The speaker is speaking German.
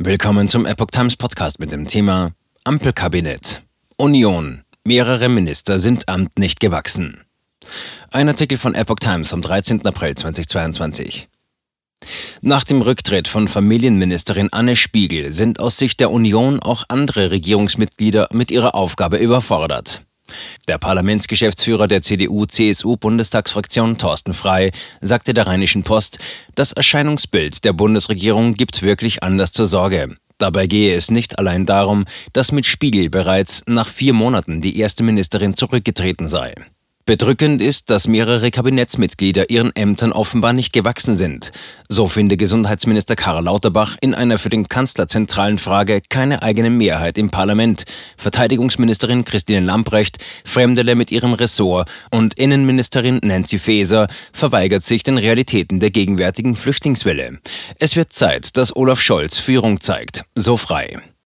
Willkommen zum Epoch Times Podcast mit dem Thema Ampelkabinett. Union. Mehrere Minister sind Amt nicht gewachsen. Ein Artikel von Epoch Times vom 13. April 2022. Nach dem Rücktritt von Familienministerin Anne Spiegel sind aus Sicht der Union auch andere Regierungsmitglieder mit ihrer Aufgabe überfordert. Der Parlamentsgeschäftsführer der CDU-CSU-Bundestagsfraktion Thorsten Frei sagte der Rheinischen Post, das Erscheinungsbild der Bundesregierung gibt wirklich Anlass zur Sorge. Dabei gehe es nicht allein darum, dass mit Spiegel bereits nach vier Monaten die erste Ministerin zurückgetreten sei. Bedrückend ist, dass mehrere Kabinettsmitglieder ihren Ämtern offenbar nicht gewachsen sind. So finde Gesundheitsminister Karl Lauterbach in einer für den Kanzler zentralen Frage keine eigene Mehrheit im Parlament. Verteidigungsministerin Christine Lamprecht fremdele mit ihrem Ressort und Innenministerin Nancy Faeser verweigert sich den Realitäten der gegenwärtigen Flüchtlingswelle. Es wird Zeit, dass Olaf Scholz Führung zeigt. So frei.